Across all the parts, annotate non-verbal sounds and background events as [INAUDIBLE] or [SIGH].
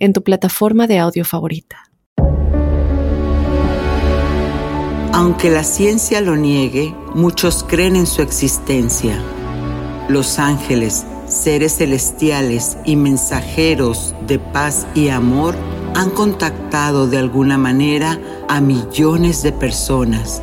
en tu plataforma de audio favorita. Aunque la ciencia lo niegue, muchos creen en su existencia. Los ángeles, seres celestiales y mensajeros de paz y amor han contactado de alguna manera a millones de personas.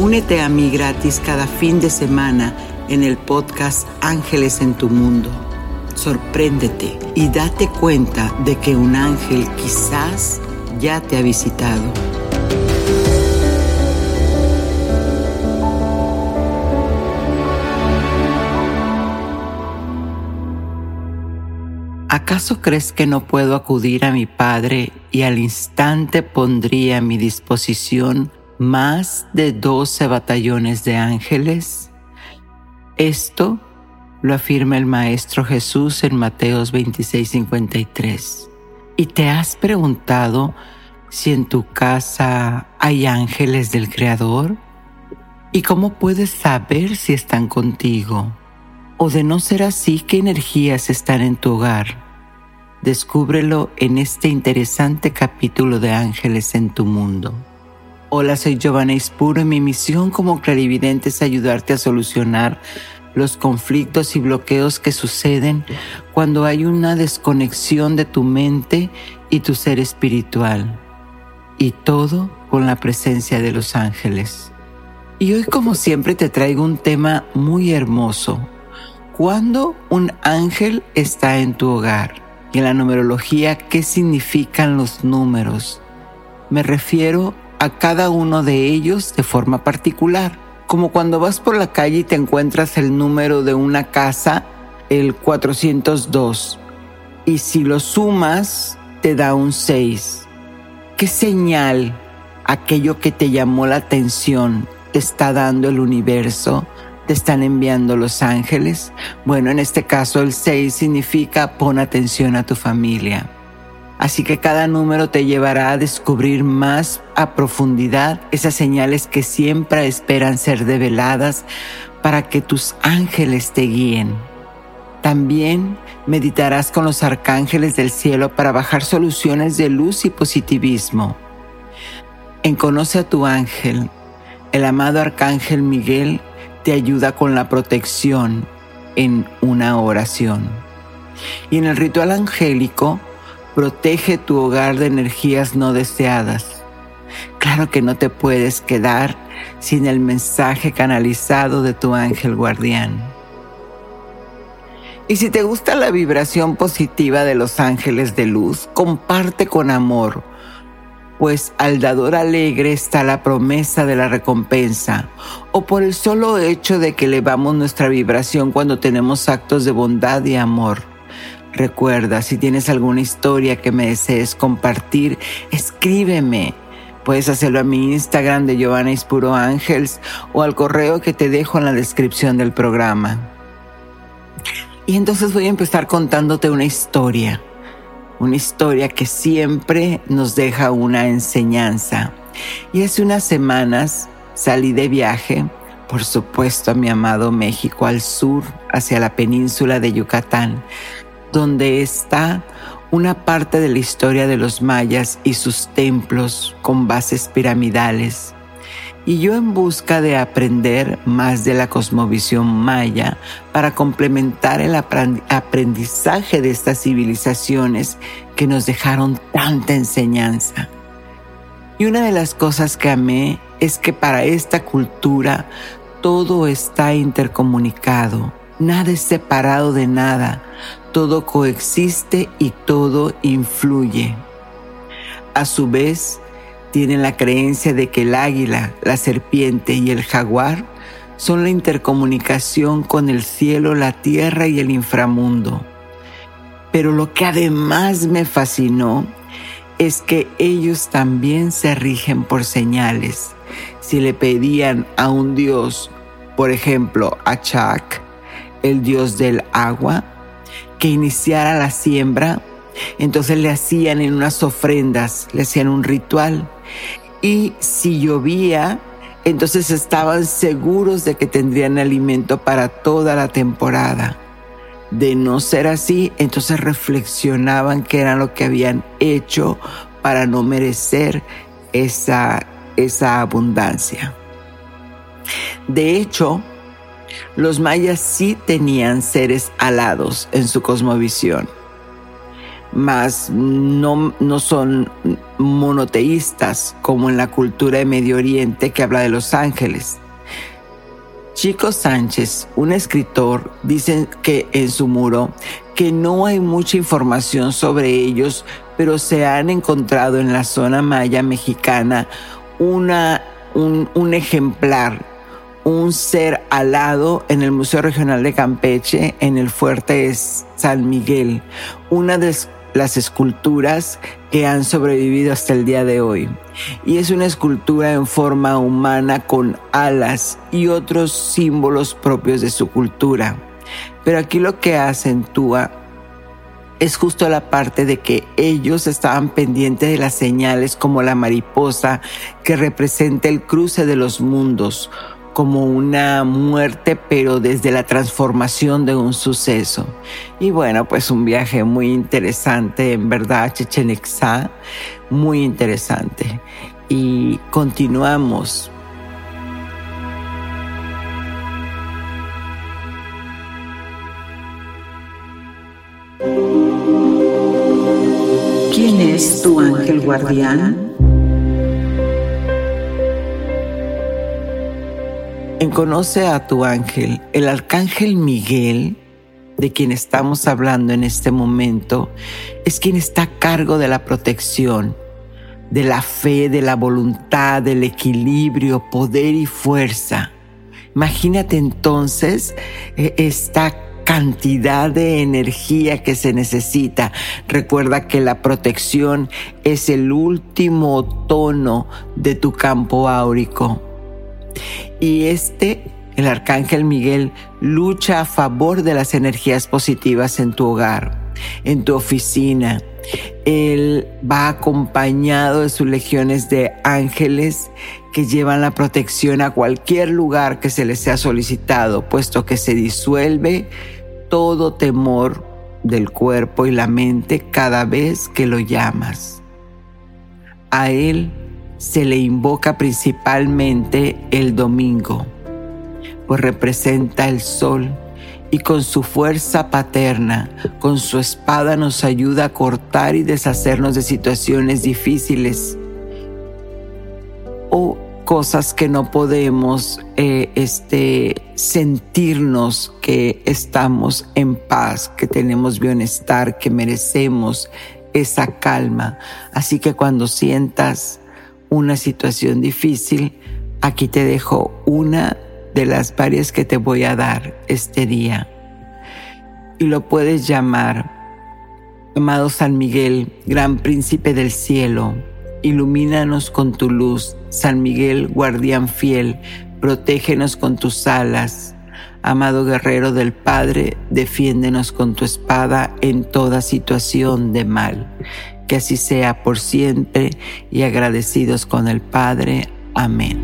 Únete a mí gratis cada fin de semana en el podcast Ángeles en tu Mundo. Sorpréndete y date cuenta de que un ángel quizás ya te ha visitado. ¿Acaso crees que no puedo acudir a mi Padre y al instante pondría a mi disposición más de doce batallones de ángeles? Esto lo afirma el Maestro Jesús en Mateos 26:53. ¿Y te has preguntado si en tu casa hay ángeles del Creador? ¿Y cómo puedes saber si están contigo? O de no ser así, ¿qué energías están en tu hogar? Descúbrelo en este interesante capítulo de Ángeles en tu mundo. Hola, soy Giovanna Ispuro y mi misión como clarividente es ayudarte a solucionar los conflictos y bloqueos que suceden cuando hay una desconexión de tu mente y tu ser espiritual. Y todo con la presencia de los ángeles. Y hoy como siempre te traigo un tema muy hermoso. ¿Cuándo un ángel está en tu hogar? Y en la numerología, ¿qué significan los números? Me refiero a cada uno de ellos de forma particular. Como cuando vas por la calle y te encuentras el número de una casa, el 402, y si lo sumas, te da un 6. ¿Qué señal, aquello que te llamó la atención, te está dando el universo? ¿Te están enviando los ángeles? Bueno, en este caso el 6 significa pon atención a tu familia. Así que cada número te llevará a descubrir más a profundidad esas señales que siempre esperan ser develadas para que tus ángeles te guíen. También meditarás con los arcángeles del cielo para bajar soluciones de luz y positivismo. En Conoce a tu ángel, el amado arcángel Miguel te ayuda con la protección en una oración. Y en el ritual angélico, Protege tu hogar de energías no deseadas. Claro que no te puedes quedar sin el mensaje canalizado de tu ángel guardián. Y si te gusta la vibración positiva de los ángeles de luz, comparte con amor, pues al dador alegre está la promesa de la recompensa, o por el solo hecho de que elevamos nuestra vibración cuando tenemos actos de bondad y amor. Recuerda, si tienes alguna historia que me desees compartir, escríbeme. Puedes hacerlo a mi Instagram de Giovanna Ispuro Ángels o al correo que te dejo en la descripción del programa. Y entonces voy a empezar contándote una historia. Una historia que siempre nos deja una enseñanza. Y hace unas semanas salí de viaje, por supuesto a mi amado México, al sur, hacia la península de Yucatán donde está una parte de la historia de los mayas y sus templos con bases piramidales. Y yo en busca de aprender más de la cosmovisión maya para complementar el aprendizaje de estas civilizaciones que nos dejaron tanta enseñanza. Y una de las cosas que amé es que para esta cultura todo está intercomunicado, nada es separado de nada, todo coexiste y todo influye. A su vez, tienen la creencia de que el águila, la serpiente y el jaguar son la intercomunicación con el cielo, la tierra y el inframundo. Pero lo que además me fascinó es que ellos también se rigen por señales. Si le pedían a un dios, por ejemplo a Chak, el dios del agua, que iniciara la siembra, entonces le hacían en unas ofrendas, le hacían un ritual. Y si llovía, entonces estaban seguros de que tendrían alimento para toda la temporada. De no ser así, entonces reflexionaban qué era lo que habían hecho para no merecer esa, esa abundancia. De hecho, los mayas sí tenían seres alados en su cosmovisión mas no, no son monoteístas como en la cultura de Medio Oriente que habla de los ángeles. Chico Sánchez, un escritor, dice que en su muro que no hay mucha información sobre ellos, pero se han encontrado en la zona maya mexicana una, un, un ejemplar, un ser alado en el Museo Regional de Campeche, en el Fuerte San Miguel, una de las esculturas que han sobrevivido hasta el día de hoy. Y es una escultura en forma humana con alas y otros símbolos propios de su cultura. Pero aquí lo que acentúa es justo la parte de que ellos estaban pendientes de las señales como la mariposa que representa el cruce de los mundos, como una muerte, pero desde la transformación de un suceso. Y bueno, pues un viaje muy interesante, en verdad, Chichen muy interesante. Y continuamos. ¿Quién es tu ángel guardián? Conoce a tu ángel. El arcángel Miguel, de quien estamos hablando en este momento, es quien está a cargo de la protección, de la fe, de la voluntad, del equilibrio, poder y fuerza. Imagínate entonces eh, esta cantidad de energía que se necesita. Recuerda que la protección es el último tono de tu campo áurico. Y este, el arcángel Miguel, lucha a favor de las energías positivas en tu hogar, en tu oficina. Él va acompañado de sus legiones de ángeles que llevan la protección a cualquier lugar que se les sea solicitado, puesto que se disuelve todo temor del cuerpo y la mente cada vez que lo llamas. A Él se le invoca principalmente el domingo, pues representa el sol y con su fuerza paterna, con su espada nos ayuda a cortar y deshacernos de situaciones difíciles o cosas que no podemos eh, este, sentirnos que estamos en paz, que tenemos bienestar, que merecemos esa calma. Así que cuando sientas una situación difícil, aquí te dejo una de las varias que te voy a dar este día. Y lo puedes llamar, amado San Miguel, gran príncipe del cielo, ilumínanos con tu luz, San Miguel, guardián fiel, protégenos con tus alas. Amado guerrero del Padre, defiéndenos con tu espada en toda situación de mal que así sea por siempre y agradecidos con el Padre. Amén.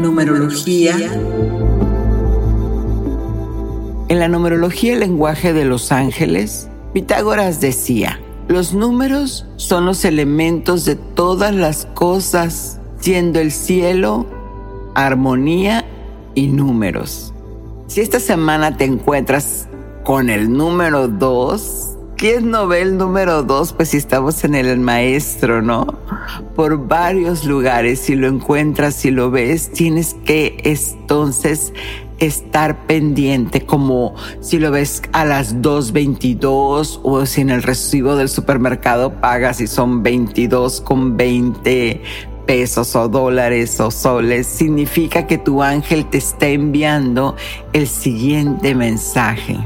Numerología. En la numerología el lenguaje de los ángeles, Pitágoras decía, los números son los elementos de todas las cosas, siendo el cielo armonía y números. Si esta semana te encuentras con el número dos. ¿Quién no ve el número dos? Pues si estamos en el maestro, ¿no? Por varios lugares, si lo encuentras, si lo ves, tienes que entonces estar pendiente, como si lo ves a las 2.22 o si en el recibo del supermercado pagas y son 22 con 20 pesos o dólares o soles, significa que tu ángel te está enviando el siguiente mensaje.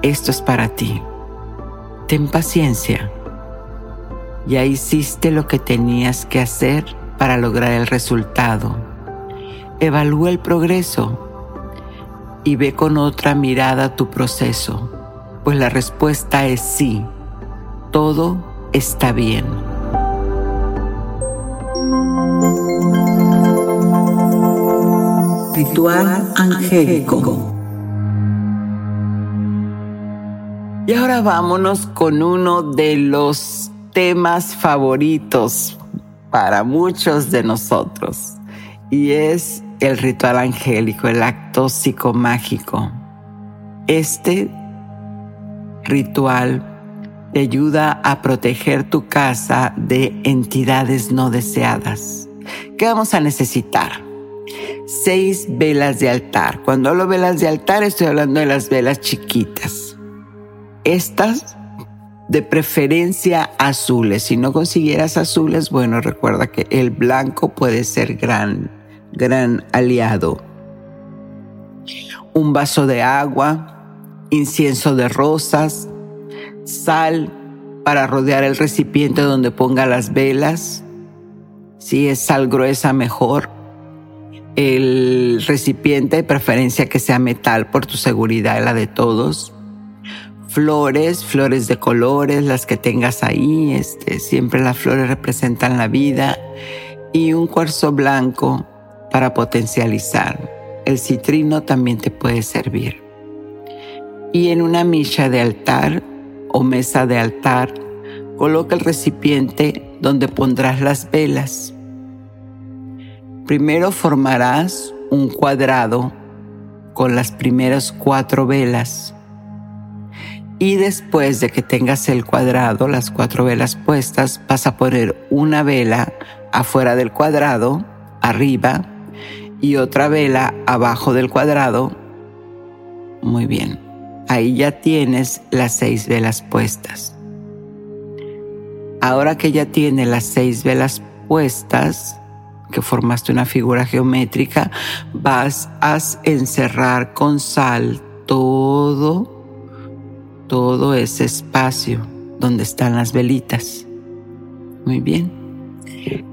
Esto es para ti. Ten paciencia. Ya hiciste lo que tenías que hacer para lograr el resultado. Evalúa el progreso y ve con otra mirada tu proceso, pues la respuesta es sí, todo está bien. Ritual angélico. Y ahora vámonos con uno de los temas favoritos para muchos de nosotros y es el ritual angélico, el acto psicomágico. Este ritual te ayuda a proteger tu casa de entidades no deseadas. ¿Qué vamos a necesitar? Seis velas de altar. Cuando hablo velas de altar estoy hablando de las velas chiquitas. Estas de preferencia azules. Si no consiguieras azules, bueno, recuerda que el blanco puede ser gran gran aliado. Un vaso de agua, incienso de rosas, sal para rodear el recipiente donde ponga las velas. Si es sal gruesa, mejor. El recipiente, de preferencia que sea metal por tu seguridad y la de todos. Flores, flores de colores, las que tengas ahí. Este, siempre las flores representan la vida. Y un cuarzo blanco para potencializar. El citrino también te puede servir. Y en una milla de altar o mesa de altar, coloca el recipiente donde pondrás las velas. Primero formarás un cuadrado con las primeras cuatro velas. Y después de que tengas el cuadrado, las cuatro velas puestas, vas a poner una vela afuera del cuadrado, arriba, y otra vela abajo del cuadrado. Muy bien, ahí ya tienes las seis velas puestas. Ahora que ya tienes las seis velas puestas, que formaste una figura geométrica, vas a encerrar con sal todo, todo ese espacio donde están las velitas. Muy bien.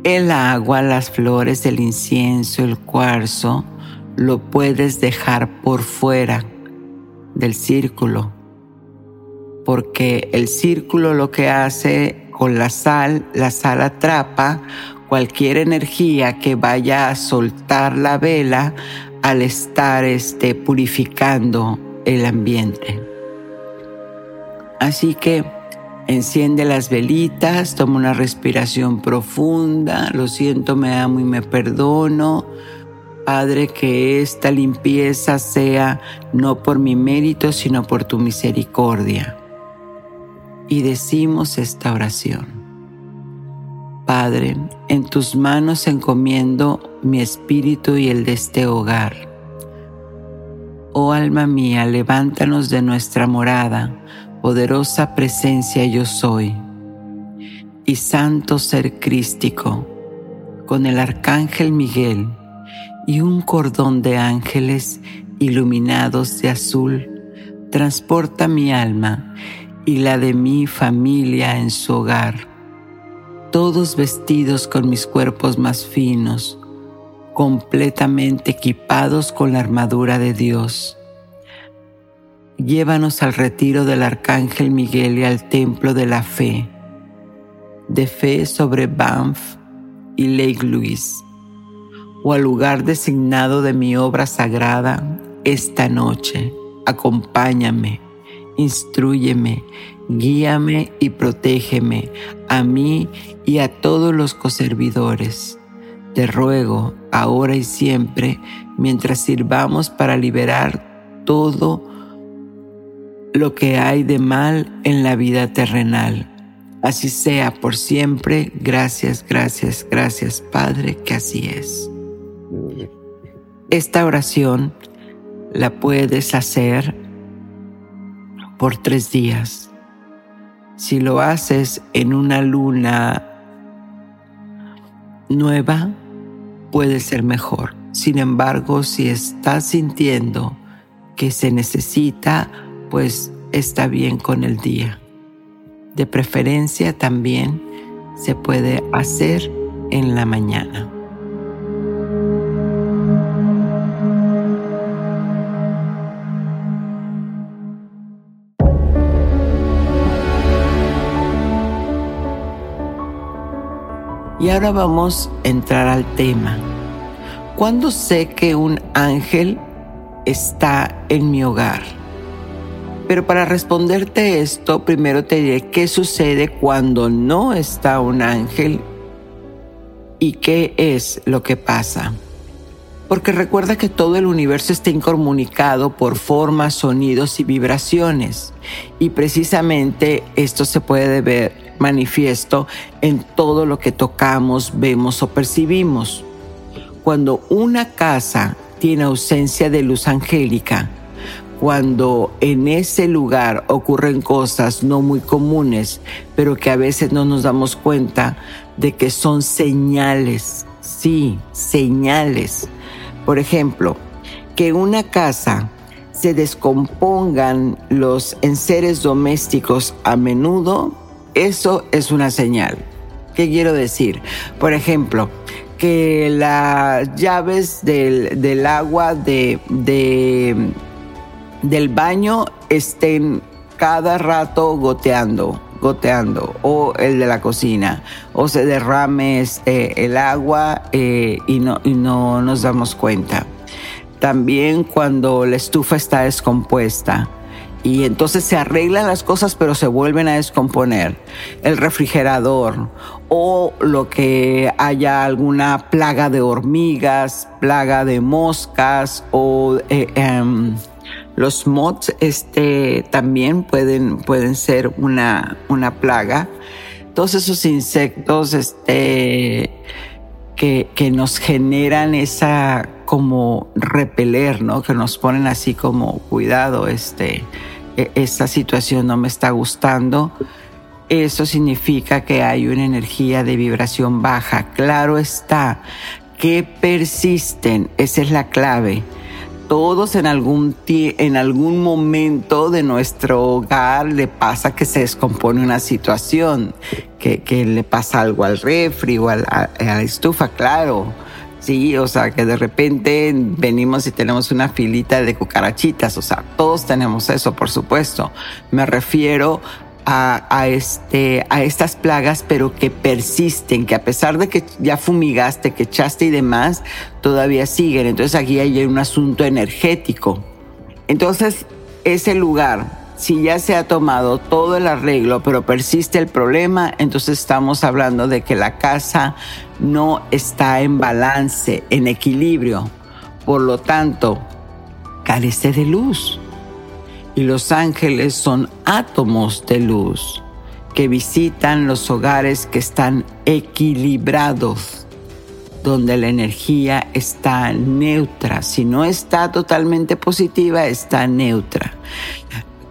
El agua, las flores, el incienso, el cuarzo, lo puedes dejar por fuera del círculo, porque el círculo lo que hace con la sal, la sal atrapa cualquier energía que vaya a soltar la vela al estar este, purificando el ambiente. Así que Enciende las velitas, toma una respiración profunda, lo siento, me amo y me perdono. Padre, que esta limpieza sea no por mi mérito, sino por tu misericordia. Y decimos esta oración. Padre, en tus manos encomiendo mi espíritu y el de este hogar. Oh alma mía, levántanos de nuestra morada poderosa presencia yo soy, y santo ser crístico, con el arcángel Miguel y un cordón de ángeles iluminados de azul, transporta mi alma y la de mi familia en su hogar, todos vestidos con mis cuerpos más finos, completamente equipados con la armadura de Dios llévanos al retiro del Arcángel Miguel y al Templo de la Fe, de fe sobre Banff y Lake Louise, o al lugar designado de mi obra sagrada esta noche. Acompáñame, instruyeme, guíame y protégeme a mí y a todos los coservidores. Te ruego, ahora y siempre, mientras sirvamos para liberar todo lo que hay de mal en la vida terrenal. Así sea por siempre. Gracias, gracias, gracias Padre, que así es. Esta oración la puedes hacer por tres días. Si lo haces en una luna nueva, puede ser mejor. Sin embargo, si estás sintiendo que se necesita, pues está bien con el día. De preferencia también se puede hacer en la mañana. Y ahora vamos a entrar al tema. ¿Cuándo sé que un ángel está en mi hogar? Pero para responderte esto, primero te diré qué sucede cuando no está un ángel y qué es lo que pasa. Porque recuerda que todo el universo está incomunicado por formas, sonidos y vibraciones. Y precisamente esto se puede ver manifiesto en todo lo que tocamos, vemos o percibimos. Cuando una casa tiene ausencia de luz angélica, cuando en ese lugar ocurren cosas no muy comunes, pero que a veces no nos damos cuenta de que son señales, sí, señales. Por ejemplo, que una casa se descompongan los enseres domésticos a menudo, eso es una señal. ¿Qué quiero decir? Por ejemplo, que las llaves del, agua de del baño estén cada rato goteando, goteando, o el de la cocina, o se derrame este, el agua eh, y, no, y no nos damos cuenta. También cuando la estufa está descompuesta, y entonces se arreglan las cosas pero se vuelven a descomponer. El refrigerador o lo que haya alguna plaga de hormigas, plaga de moscas o eh, em, los mods este, también pueden, pueden ser una, una plaga. Todos esos insectos este, que, que nos generan esa como repeler, ¿no? Que nos ponen así como cuidado, este, esta situación no me está gustando. Eso significa que hay una energía de vibración baja. Claro está, que persisten, esa es la clave todos en algún, en algún momento de nuestro hogar le pasa que se descompone una situación, que, le pasa algo al refri o a, la estufa, claro. Sí, o sea, que de repente venimos y tenemos una filita de cucarachitas, o sea, todos tenemos eso, por supuesto. Me refiero a, este, a estas plagas, pero que persisten, que a pesar de que ya fumigaste, que echaste y demás, todavía siguen. Entonces aquí hay un asunto energético. Entonces, ese lugar, si ya se ha tomado todo el arreglo, pero persiste el problema, entonces estamos hablando de que la casa no está en balance, en equilibrio. Por lo tanto, carece de luz y los ángeles son átomos de luz que visitan los hogares que están equilibrados, donde la energía está neutra. Si no está totalmente positiva, está neutra.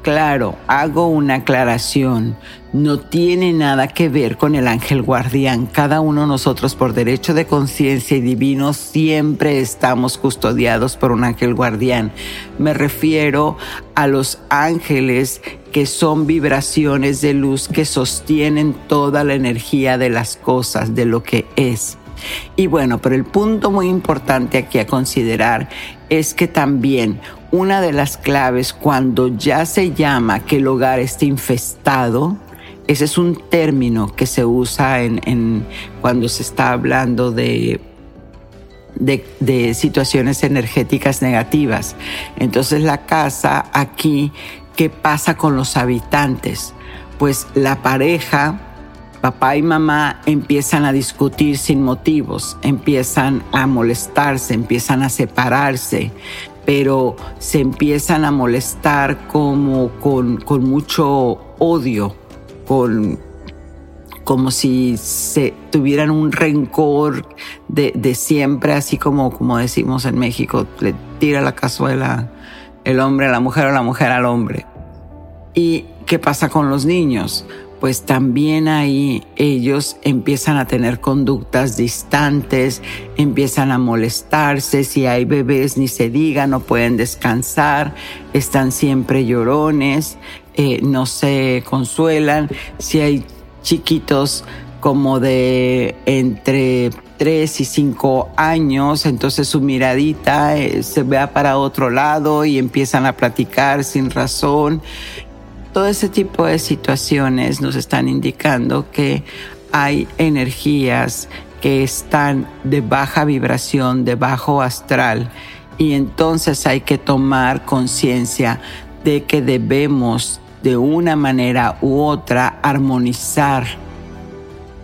Claro, hago una aclaración. No tiene nada que ver con el ángel guardián. Cada uno de nosotros, por derecho de conciencia y divino, siempre estamos custodiados por un ángel guardián. Me refiero a los ángeles que son vibraciones de luz que sostienen toda la energía de las cosas, de lo que es. Y bueno, pero el punto muy importante aquí a considerar es que también una de las claves cuando ya se llama que el hogar esté infestado, ese es un término que se usa en, cuando se está hablando de, de, de, situaciones energéticas negativas. Entonces la casa aquí, ¿qué pasa con los habitantes? Pues la pareja papá y mamá empiezan a discutir sin motivos, empiezan a molestarse, empiezan a separarse, pero se empiezan a molestar como con, con mucho odio, con como si se tuvieran un rencor de, de, siempre, así como, como decimos en México, le tira la cazuela el hombre a la mujer o la mujer al hombre. ¿Y qué pasa con los niños? Pues también ahí ellos empiezan a tener conductas distantes, empiezan a molestarse, si hay bebés ni se diga, no pueden descansar, están siempre llorones, eh, no se consuelan, si hay chiquitos como de entre 3 y 5 años, entonces su miradita eh, se vea para otro lado y empiezan a platicar sin razón todo ese tipo de situaciones nos están indicando que hay energías que están de baja vibración, de bajo astral, y entonces hay que tomar conciencia de que debemos de una manera u otra armonizar,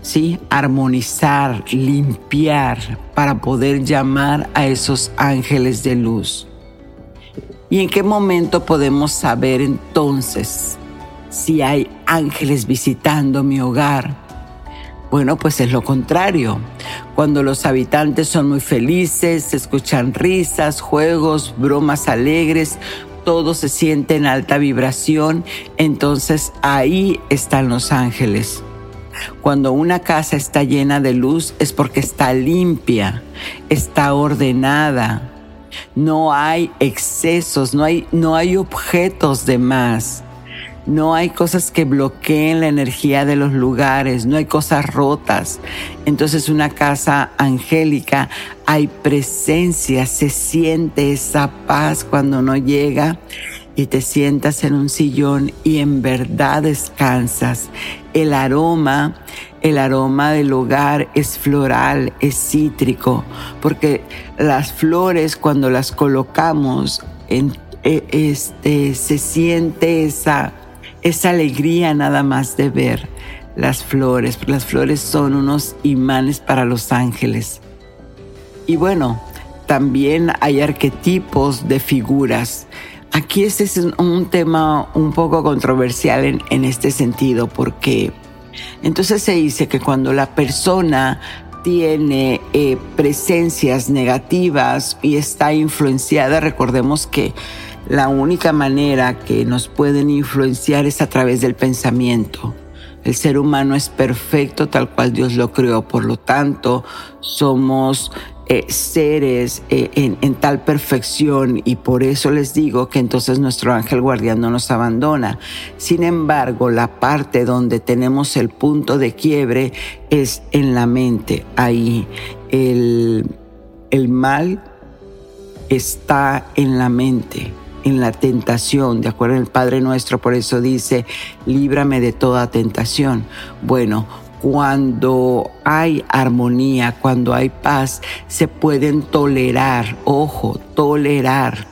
¿sí? Armonizar, limpiar para poder llamar a esos ángeles de luz. ¿Y en qué momento podemos saber entonces si hay ángeles visitando mi hogar? Bueno, pues es lo contrario. Cuando los habitantes son muy felices, escuchan risas, juegos, bromas alegres, todo se siente en alta vibración, entonces ahí están los ángeles. Cuando una casa está llena de luz es porque está limpia, está ordenada, no hay excesos, no hay, no hay objetos de más. No hay cosas que bloqueen la energía de los lugares, no hay cosas rotas. Entonces una casa angélica, hay presencia, se siente esa paz cuando no llega y te sientas en un sillón y en verdad descansas. El aroma el aroma del hogar es floral, es cítrico, porque las flores cuando las colocamos, en, e, este, se siente esa, esa alegría nada más de ver las flores. Las flores son unos imanes para los ángeles. Y bueno, también hay arquetipos de figuras. Aquí este es un tema un poco controversial en, en este sentido porque entonces se dice que cuando la persona tiene eh, presencias negativas y está influenciada, recordemos que la única manera que nos pueden influenciar es a través del pensamiento. El ser humano es perfecto tal cual Dios lo creó, por lo tanto somos eh, seres eh, en, en, tal perfección y por eso les digo que entonces nuestro ángel guardián no nos abandona. Sin embargo, la parte donde tenemos el punto de quiebre es en la mente. Ahí el, el mal está en la mente en la tentación, de acuerdo al Padre nuestro, por eso dice, líbrame de toda tentación. Bueno, cuando hay armonía, cuando hay paz, se pueden tolerar, ojo, tolerar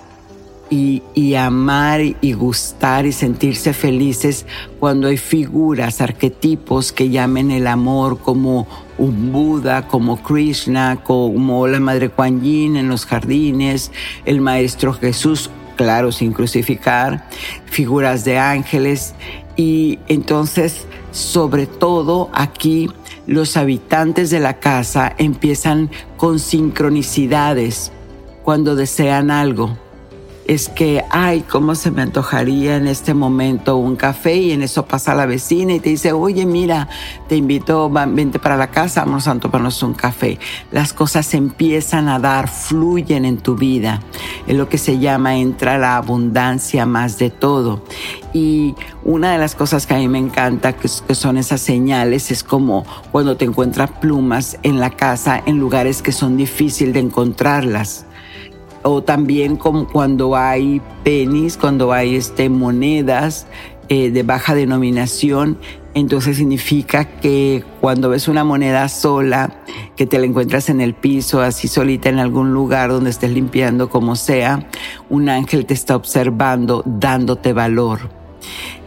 y, y, amar y gustar y sentirse felices cuando hay figuras, arquetipos que llamen el amor como un Buda, como Krishna, como la Madre Kuan Yin en los jardines, el Maestro Jesús, claro, sin crucificar, figuras de ángeles. Y entonces sobre todo aquí los habitantes de la casa empiezan con sincronicidades cuando desean algo es que, ay, cómo se me antojaría en este momento un café y en eso pasa la vecina y te dice, oye, mira, te invito, vente para la casa, vamos a tomarnos un café. Las cosas empiezan a dar, fluyen en tu vida. Es lo que se llama entra la abundancia más de todo. Y una de las cosas que a mí me encanta, que, son esas señales, es como cuando te encuentras plumas en la casa en lugares que son difíciles de encontrarlas o también como cuando hay pennies, cuando hay este, monedas eh, de baja denominación, entonces significa que cuando ves una moneda sola, que te la encuentras en el piso, así solita en algún lugar donde estés limpiando, como sea, un ángel te está observando, dándote valor.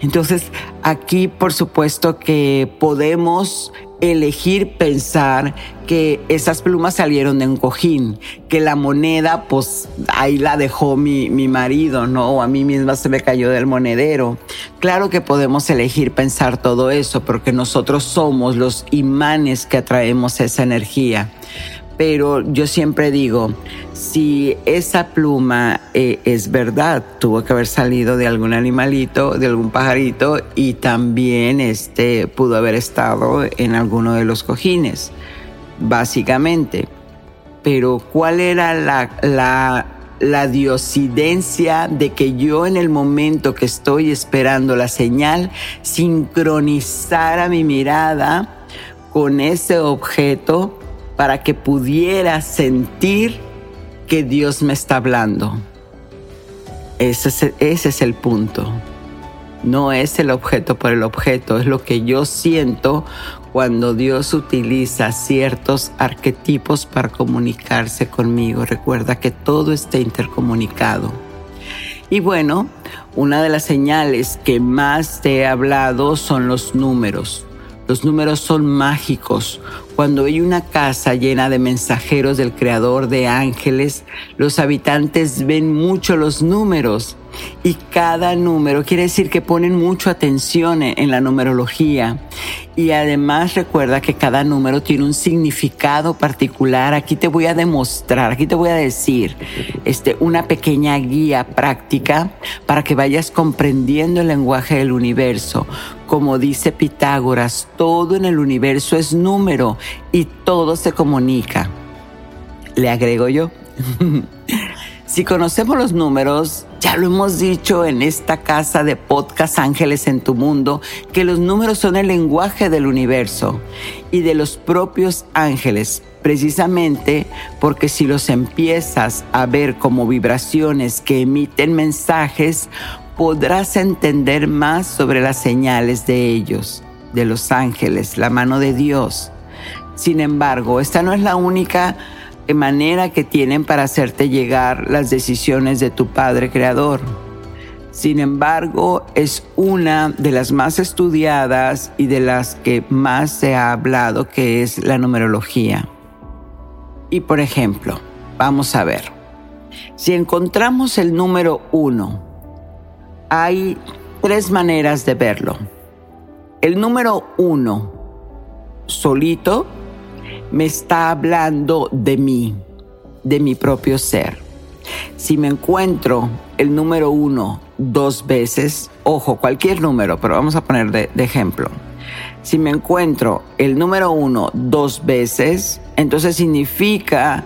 Entonces, aquí por supuesto que podemos elegir pensar que esas plumas salieron de un cojín, que la moneda, pues ahí la dejó mi, mi marido, ¿no? O a mí misma se me cayó del monedero. Claro que podemos elegir pensar todo eso, porque nosotros somos los imanes que atraemos esa energía pero yo siempre digo, si esa pluma eh, es verdad, tuvo que haber salido de algún animalito, de algún pajarito y también este, pudo haber estado en alguno de los cojines, básicamente. Pero ¿cuál era la, la, diosidencia de que yo en el momento que estoy esperando la señal sincronizara mi mirada con ese objeto para que pudiera sentir que Dios me está hablando. Ese es, el punto. No es el objeto por el objeto, es lo que yo siento cuando Dios utiliza ciertos arquetipos para comunicarse conmigo. Recuerda que todo está intercomunicado. Y bueno, una de las señales que más te he hablado son los números. Los números son mágicos. Cuando hay una casa llena de mensajeros del Creador de ángeles, los habitantes ven mucho los números y cada número quiere decir que ponen mucha atención en la numerología. Y además recuerda que cada número tiene un significado particular. Aquí te voy a demostrar, aquí te voy a decir este, una pequeña guía práctica para que vayas comprendiendo el lenguaje del universo. Como dice Pitágoras, todo en el universo es número y todo se comunica. Le agrego yo. [LAUGHS] Si conocemos los números, ya lo hemos dicho en esta casa de podcast Ángeles en tu Mundo, que los números son el lenguaje del universo y de los propios ángeles, precisamente porque si los empiezas a ver como vibraciones que emiten mensajes, podrás entender más sobre las señales de ellos, de los ángeles, la mano de Dios. Sin embargo, esta no es la única manera que tienen para hacerte llegar las decisiones de tu Padre Creador. Sin embargo, es una de las más estudiadas y de las que más se ha hablado, que es la numerología. Y por ejemplo, vamos a ver, si encontramos el número uno, hay tres maneras de verlo. El número uno, solito, me está hablando de mí, de mi propio ser. Si me encuentro el número uno dos veces, ojo, cualquier número, pero vamos a poner de, ejemplo. Si me encuentro el número uno dos veces, entonces significa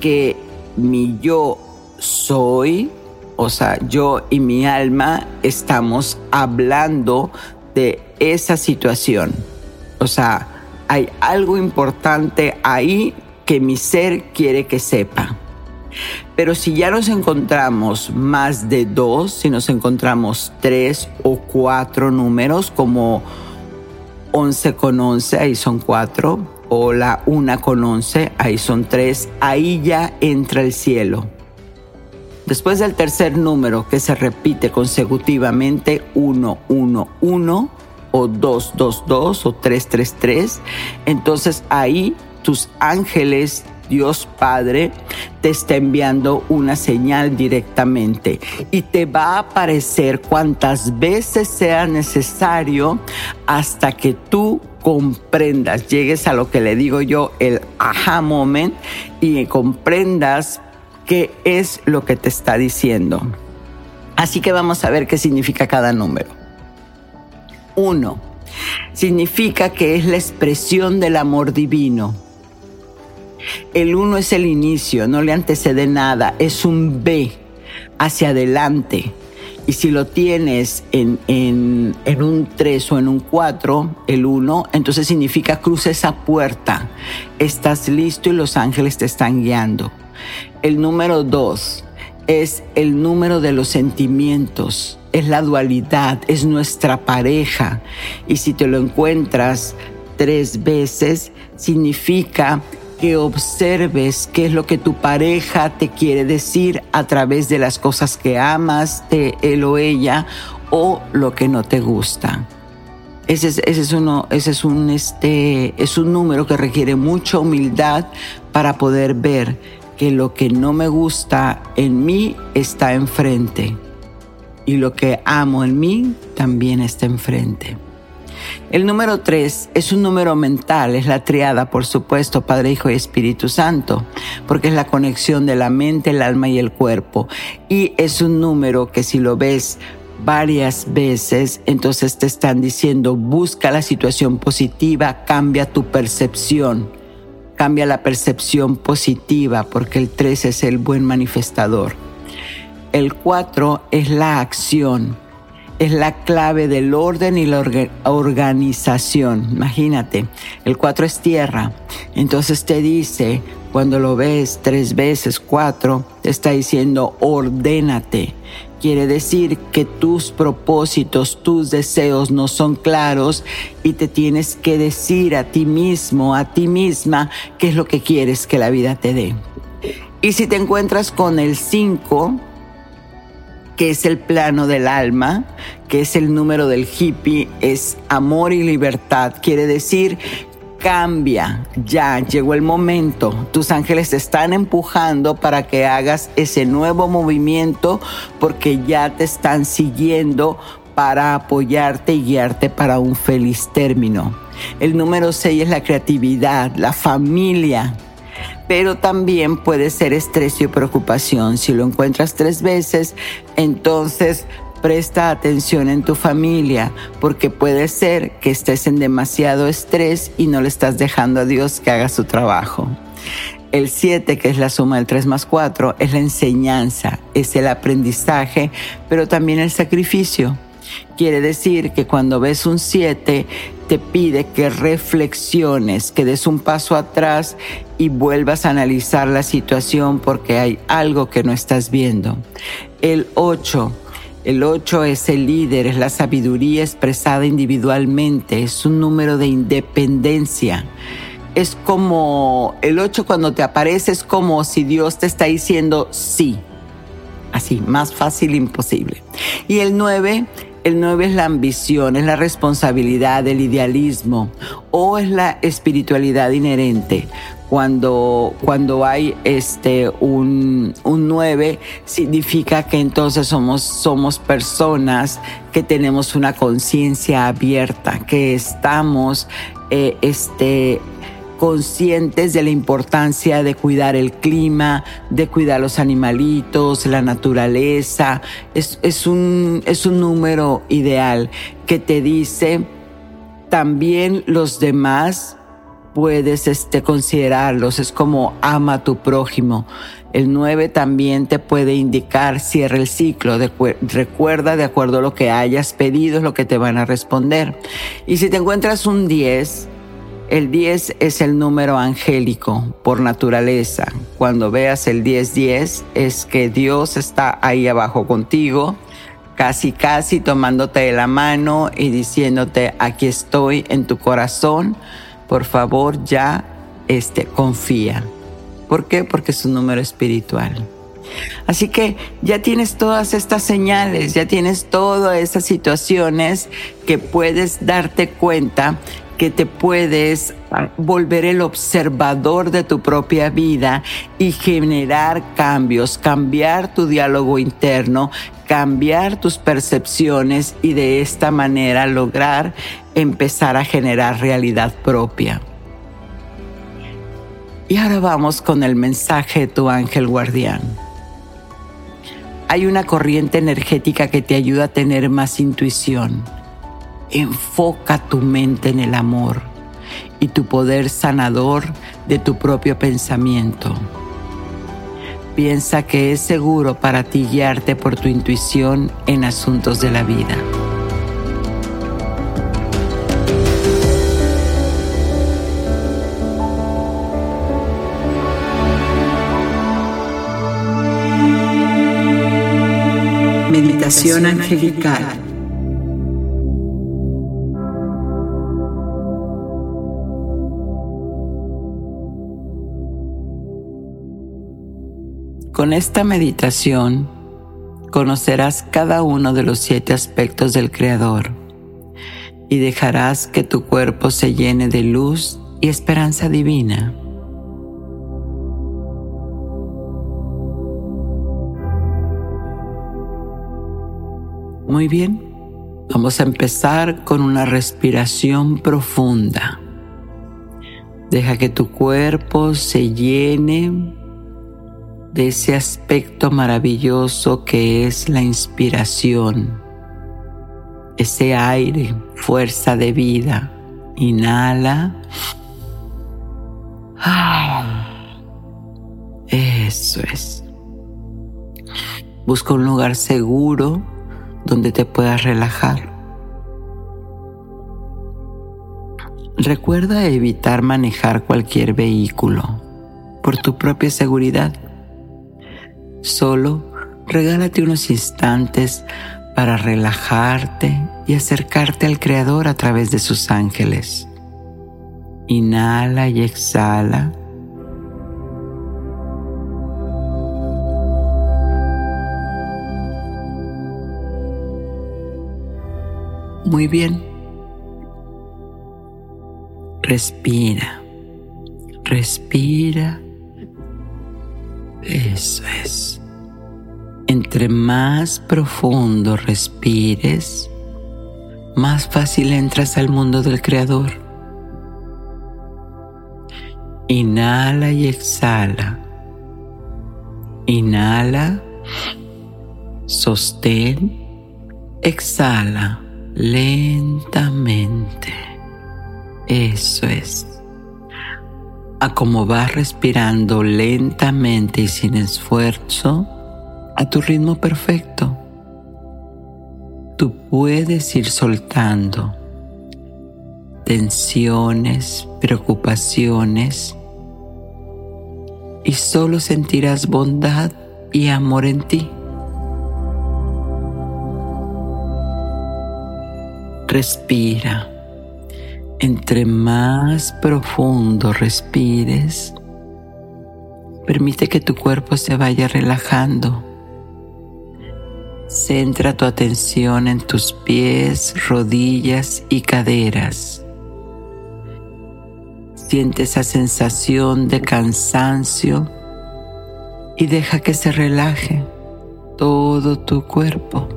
que mi yo soy, o sea, yo y mi alma estamos hablando de esa situación. O sea, hay algo importante ahí que mi ser quiere que sepa. Pero si ya nos encontramos más de dos, si nos encontramos tres o cuatro números, como 11 con 11, ahí son cuatro, o la una con 11, ahí son tres, ahí ya entra el cielo. Después del tercer número que se repite consecutivamente, 1, 1, 1, o 222 o 333, entonces ahí tus ángeles Dios Padre te está enviando una señal directamente. Y te va a aparecer cuantas veces sea necesario hasta que tú comprendas, llegues a lo que le digo yo, el aha moment y comprendas qué es lo que te está diciendo. Así que vamos a ver qué significa cada número uno. Significa que es la expresión del amor divino. El uno es el inicio, no le antecede nada, es un B hacia adelante. Y si lo tienes en, en, en un 3 o en un 4, el 1, entonces significa cruza esa puerta. Estás listo y los ángeles te están guiando. El número 2 es el número de los sentimientos es la dualidad, es nuestra pareja. Y si te lo encuentras tres veces, significa que observes qué es lo que tu pareja te quiere decir a través de las cosas que amas de él o ella o lo que no te gusta. Ese es, ese es, uno, ese es un, este, es un número que requiere mucha humildad para poder ver que lo que no me gusta en mí está enfrente y lo que amo en mí también está enfrente. El número tres es un número mental, es la triada, por supuesto, Padre, Hijo y Espíritu Santo, porque es la conexión de la mente, el alma y el cuerpo. Y es un número que si lo ves varias veces, entonces te están diciendo, busca la situación positiva, cambia tu percepción, cambia la percepción positiva, porque el 3 es el buen manifestador. El 4 es la acción, es la clave del orden y la organización. Imagínate, el 4 es tierra, entonces te dice, cuando lo ves tres veces, cuatro, te está diciendo, ordénate quiere decir que tus propósitos, tus deseos no son claros y te tienes que decir a ti mismo, a ti misma, qué es lo que quieres que la vida te dé. Y si te encuentras con el 5, que es el plano del alma, que es el número del hippie, es amor y libertad. Quiere decir cambia, ya llegó el momento. Tus ángeles te están empujando para que hagas ese nuevo movimiento porque ya te están siguiendo para apoyarte y guiarte para un feliz término. El número 6 es la creatividad, la familia, pero también puede ser estrés y preocupación. Si lo encuentras tres veces, entonces presta atención en tu familia, porque puede ser que estés en demasiado estrés y no le estás dejando a Dios que haga su trabajo. El 7, que es la suma del 3 más 4, es la enseñanza, es el aprendizaje, pero también el sacrificio. Quiere decir que cuando ves un 7, te pide que reflexiones, que des un paso atrás y vuelvas a analizar la situación porque hay algo que no estás viendo. El 8 el 8 es el líder, es la sabiduría expresada individualmente, es un número de independencia. Es como el 8 cuando te aparece es como si Dios te está diciendo sí. Así, más fácil imposible. Y el 9 el 9 es la ambición, es la responsabilidad, el idealismo o es la espiritualidad inherente. Cuando, cuando hay este, un, un 9, significa que entonces somos, somos personas que tenemos una conciencia abierta, que estamos eh, este, conscientes de la importancia de cuidar el clima, de cuidar los animalitos, la naturaleza. Es, es, un, es un número ideal que te dice también los demás puedes este, considerarlos. Es como ama a tu prójimo. El 9 también te puede indicar cierra el ciclo. recuerda de acuerdo a lo que hayas pedido es lo que te van a responder. Y si te encuentras un 10, el 10 es el número angélico por naturaleza. Cuando veas el 10-10 es que Dios está ahí abajo contigo, casi casi tomándote de la mano y diciéndote aquí estoy en tu corazón por favor ya este, confía. ¿Por qué? Porque es un número espiritual. Así que ya tienes todas estas señales, ya tienes todas esas situaciones que puedes darte cuenta que te puedes volver el observador de tu propia vida y generar cambios, cambiar tu diálogo interno, cambiar tus percepciones y de esta manera lograr empezar a generar realidad propia. Y ahora vamos con el mensaje de tu ángel guardián. Hay una corriente energética que te ayuda a tener más intuición. Enfoca tu mente en el amor y tu poder sanador de tu propio pensamiento. Piensa que es seguro para ti guiarte por tu intuición en asuntos de la vida. Angelical. Con esta meditación, conocerás cada uno de los siete aspectos del Creador y dejarás que tu cuerpo se llene de luz y esperanza divina. Muy bien, vamos a empezar con una respiración profunda. Deja que tu cuerpo se llene de ese aspecto maravilloso que es la inspiración, ese aire, fuerza de vida. Inhala. Eso es. Busca un lugar seguro donde te puedas relajar. Recuerda evitar manejar cualquier vehículo por tu propia seguridad. Solo regálate unos instantes para relajarte y acercarte al Creador a través de sus ángeles. Inhala y exhala. Muy bien. Respira. Respira. Eso es. Entre más profundo respires, más fácil entras al mundo del Creador. Inhala y exhala. Inhala, sostén, exhala lentamente. Eso es. A como vas respirando lentamente y sin esfuerzo, a tu ritmo perfecto. Tú puedes ir soltando tensiones, preocupaciones y solo sentirás bondad y amor en ti. Respira. Entre más profundo respires, permite que tu cuerpo se vaya relajando Centra tu atención en tus pies, rodillas y caderas. Siente esa sensación de cansancio y deja que se relaje todo tu cuerpo.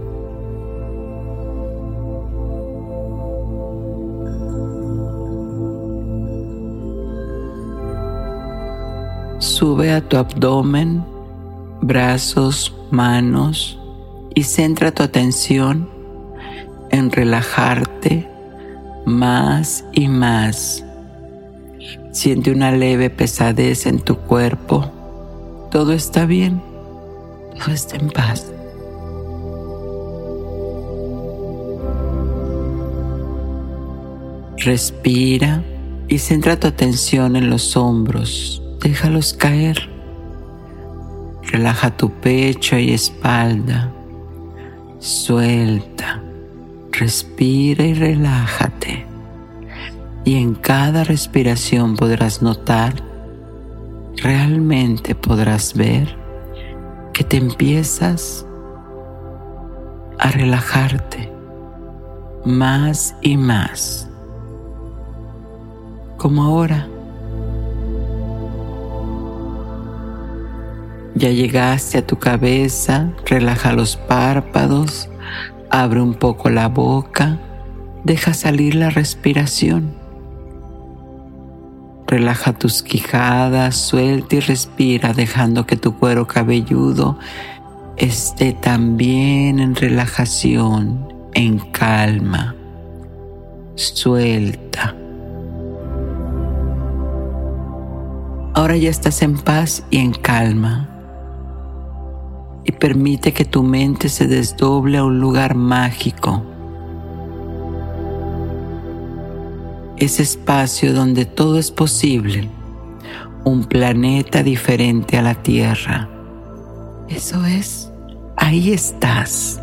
Sube a tu abdomen, brazos, manos, y centra tu atención en relajarte más y más. Siente una leve pesadez en tu cuerpo. Todo está bien. Todo está en paz. Respira y centra tu atención en los hombros. Déjalos caer. Relaja tu pecho y espalda. Suelta, respira y relájate. Y en cada respiración podrás notar, realmente podrás ver que te empiezas a relajarte más y más, como ahora. Ya llegaste a tu cabeza, relaja los párpados, abre un poco la boca, deja salir la respiración. Relaja tus quijadas, suelta y respira dejando que tu cuero cabelludo esté también en relajación, en calma. Suelta. Ahora ya estás en paz y en calma y permite que tu mente se desdoble a un lugar mágico. Ese espacio donde todo es posible, un planeta diferente a la Tierra. Eso es, ahí estás.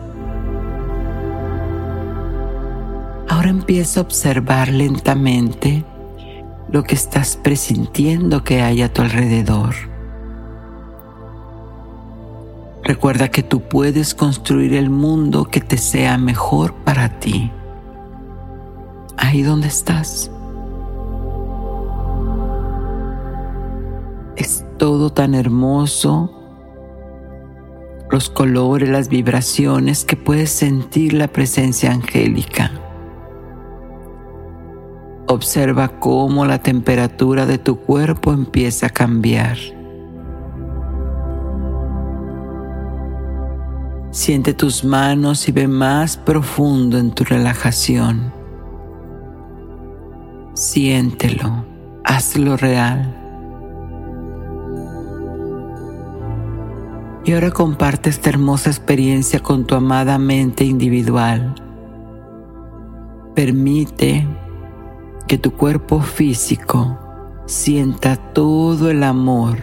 Ahora empieza a observar lentamente lo que estás presintiendo que hay a tu alrededor Recuerda que tú puedes construir el mundo que te sea mejor para ti. Ahí donde estás. Es todo tan hermoso. Los colores, las vibraciones que puedes sentir la presencia angélica. Observa cómo la temperatura de tu cuerpo empieza a cambiar. Siente tus manos y ve más profundo en tu relajación. Siéntelo, hazlo real. Y ahora comparte esta hermosa experiencia con tu amada mente individual. Permite que tu cuerpo físico sienta todo el amor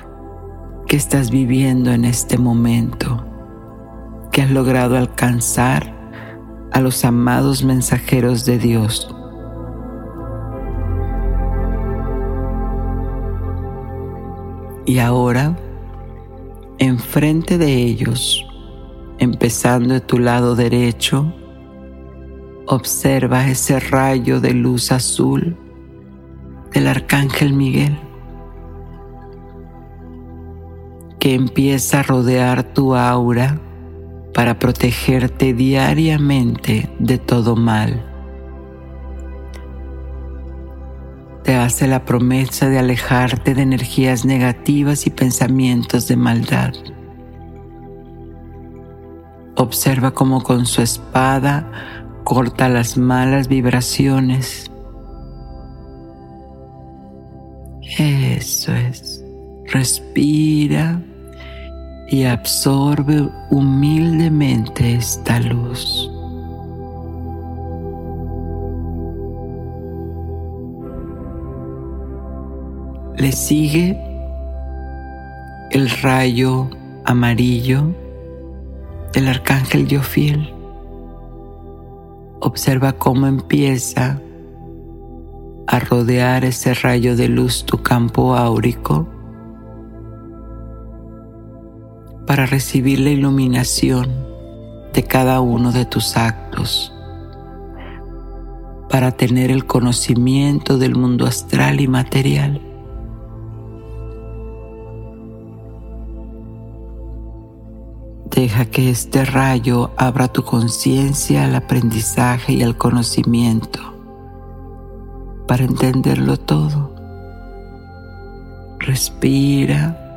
que estás viviendo en este momento que has logrado alcanzar a los amados mensajeros de Dios. Y ahora, enfrente de ellos, empezando de tu lado derecho, observa ese rayo de luz azul del arcángel Miguel que empieza a rodear tu aura para protegerte diariamente de todo mal. Te hace la promesa de alejarte de energías negativas y pensamientos de maldad. Observa cómo con su espada corta las malas vibraciones. Eso es. Respira y absorbe humildemente esta luz. Le sigue el rayo amarillo del arcángel Yofiel. Observa cómo empieza a rodear ese rayo de luz tu campo áurico para recibir la iluminación de cada uno de tus actos, para tener el conocimiento del mundo astral y material. Deja que este rayo abra tu conciencia al aprendizaje y al conocimiento para entenderlo todo. Respira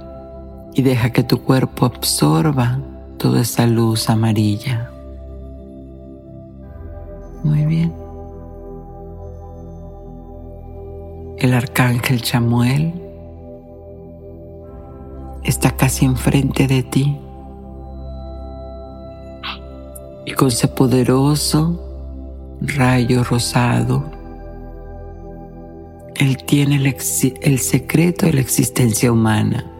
y deja que tu cuerpo absorba toda esa luz amarilla. Muy bien. El arcángel Chamuel está casi enfrente de ti. Y con ese poderoso rayo rosado, Él tiene el, el secreto de la existencia humana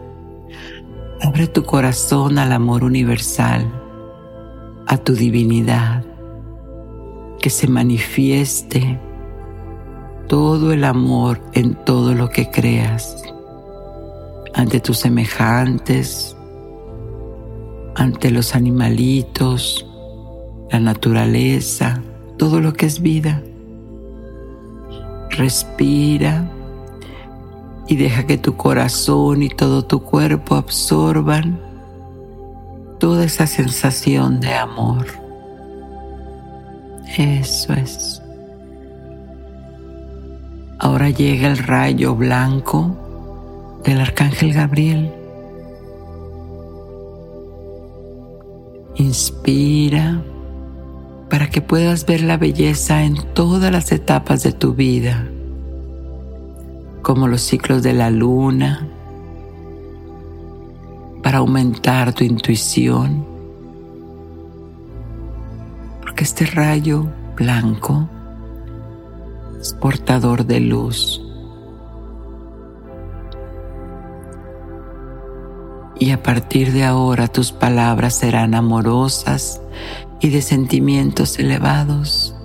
Abre tu corazón al amor universal, a tu divinidad, que se manifieste todo el amor en todo lo que creas, ante tus semejantes, ante los animalitos, la naturaleza, todo lo que es vida. Respira y deja que tu corazón y todo tu cuerpo absorban toda esa sensación de amor. Eso es. Ahora llega el rayo blanco del arcángel Gabriel. Inspira para que puedas ver la belleza en todas las etapas de tu vida como los ciclos de la luna, para aumentar tu intuición, porque este rayo blanco es portador de luz. Y a partir de ahora tus palabras serán amorosas y de sentimientos elevados.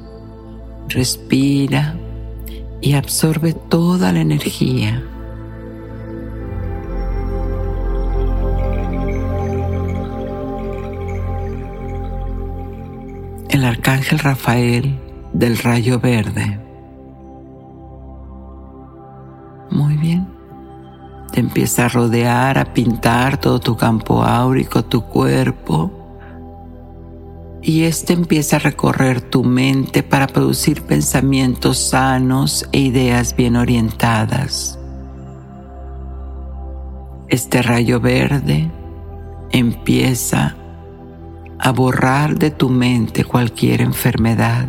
Respira y absorbe toda la energía. El arcángel Rafael del rayo verde. Muy bien. Te empieza a rodear, a pintar todo tu campo áurico, tu cuerpo y este empieza a recorrer tu mente para producir pensamientos sanos e ideas bien orientadas. Este rayo verde empieza a borrar de tu mente cualquier enfermedad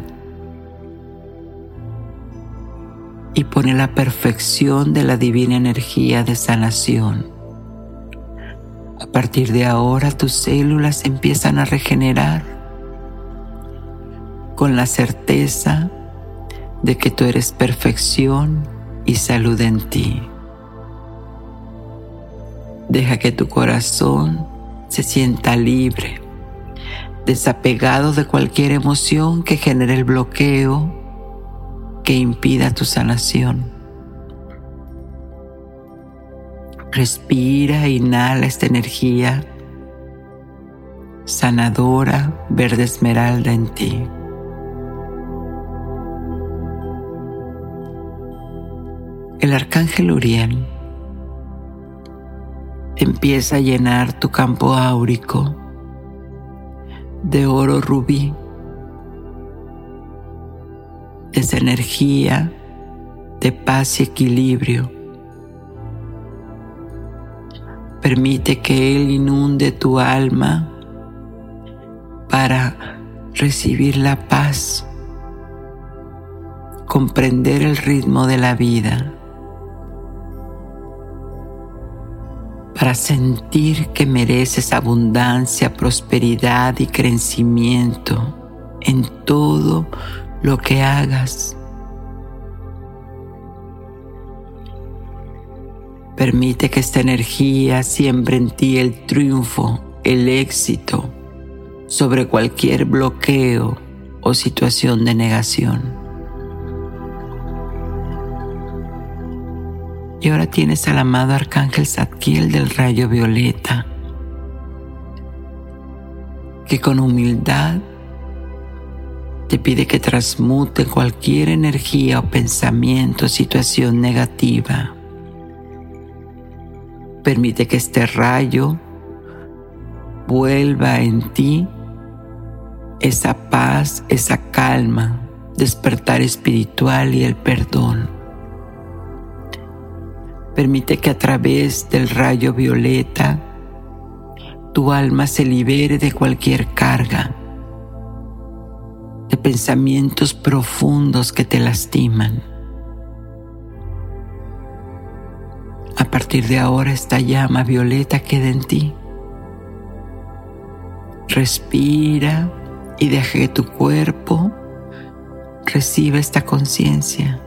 y pone la perfección de la divina energía de sanación. A partir de ahora tus células empiezan a regenerar con la certeza de que tú eres perfección y salud en ti. Deja que tu corazón se sienta libre, desapegado de cualquier emoción que genere el bloqueo que impida tu sanación. Respira, inhala esta energía sanadora, verde esmeralda en ti. El arcángel Uriel empieza a llenar tu campo áurico de oro rubí esa energía de paz y equilibrio. Permite que Él inunde tu alma para recibir la paz, comprender el ritmo de la vida, para sentir que mereces abundancia, prosperidad y crecimiento en todo lo que hagas. Permite que esta energía siembre en ti el triunfo, el éxito sobre cualquier bloqueo o situación de negación. Y ahora tienes al amado Arcángel Zadkiel del rayo violeta, que con humildad te pide que transmute cualquier energía o pensamiento situación negativa. Permite que este rayo vuelva en ti esa paz, esa calma, despertar espiritual y el perdón. Permite que a través del rayo violeta tu alma se libere de cualquier carga de pensamientos profundos que te lastiman. A partir de ahora esta llama violeta queda en ti. Respira y deja que tu cuerpo reciba esta conciencia.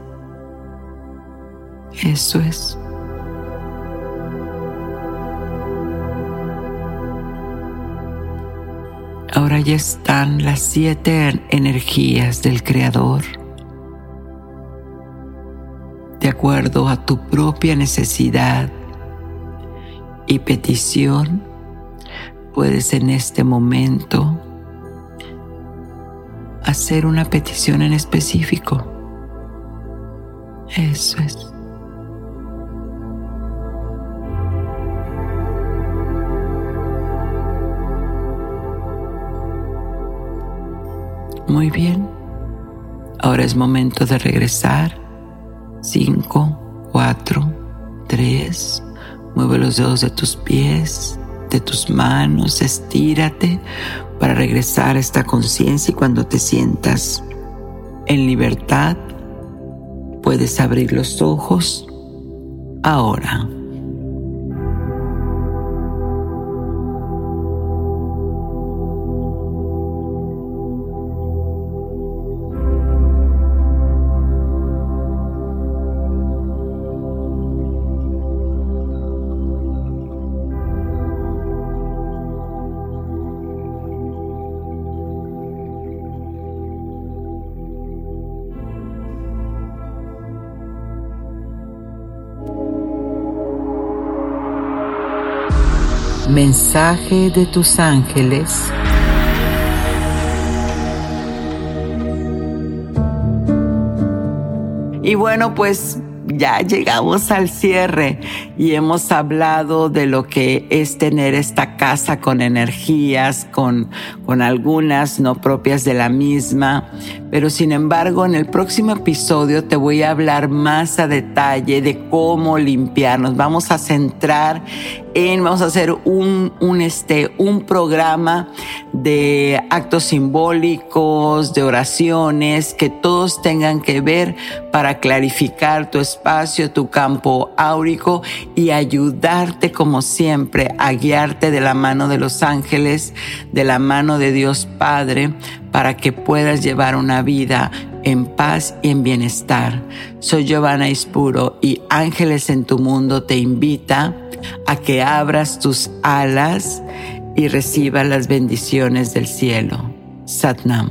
Eso es. Ahora ya están las siete energías del Creador. De acuerdo a tu propia necesidad y petición, puedes en este momento hacer una petición en específico. Eso es. Muy bien. Ahora es momento de regresar. 5, 4, 3. Mueve los dedos de tus pies, de tus manos, estírate para regresar a esta conciencia y cuando te sientas en libertad, puedes abrir los ojos ahora. Mensaje de tus ángeles. Y bueno, pues ya llegamos al cierre y hemos hablado de lo que es tener esta casa con energías, con, con algunas no propias de la misma. Pero sin embargo, en el próximo episodio te voy a hablar más a detalle de cómo limpiarnos. Vamos a centrar en, vamos a hacer un, un, este, un programa de actos simbólicos, de oraciones, que todos tengan que ver para clarificar tu espacio, tu campo áurico y ayudarte como siempre a guiarte de la mano de los ángeles, de la mano de Dios Padre, para que puedas llevar una vida en paz y en bienestar. Soy Giovanna Ispuro y Ángeles en tu Mundo te invita a que abras tus alas y recibas las bendiciones del cielo. Satnam.